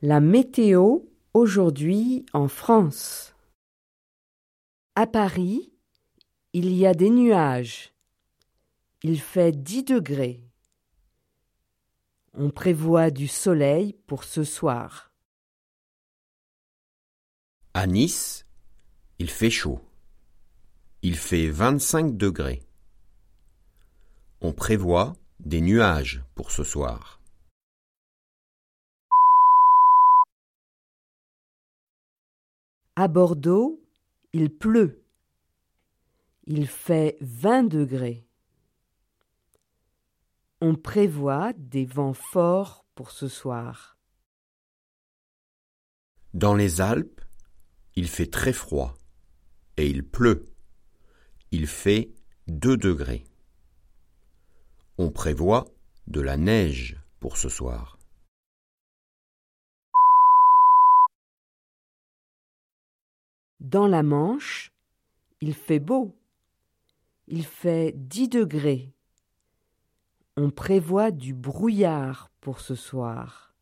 La météo aujourd'hui en France. À Paris, il y a des nuages. Il fait 10 degrés. On prévoit du soleil pour ce soir. À Nice, il fait chaud. Il fait 25 degrés. On prévoit des nuages pour ce soir. À Bordeaux, il pleut. Il fait 20 degrés. On prévoit des vents forts pour ce soir. Dans les Alpes, il fait très froid et il pleut. Il fait 2 degrés. On prévoit de la neige pour ce soir. Dans la Manche, il fait beau. Il fait 10 degrés. On prévoit du brouillard pour ce soir.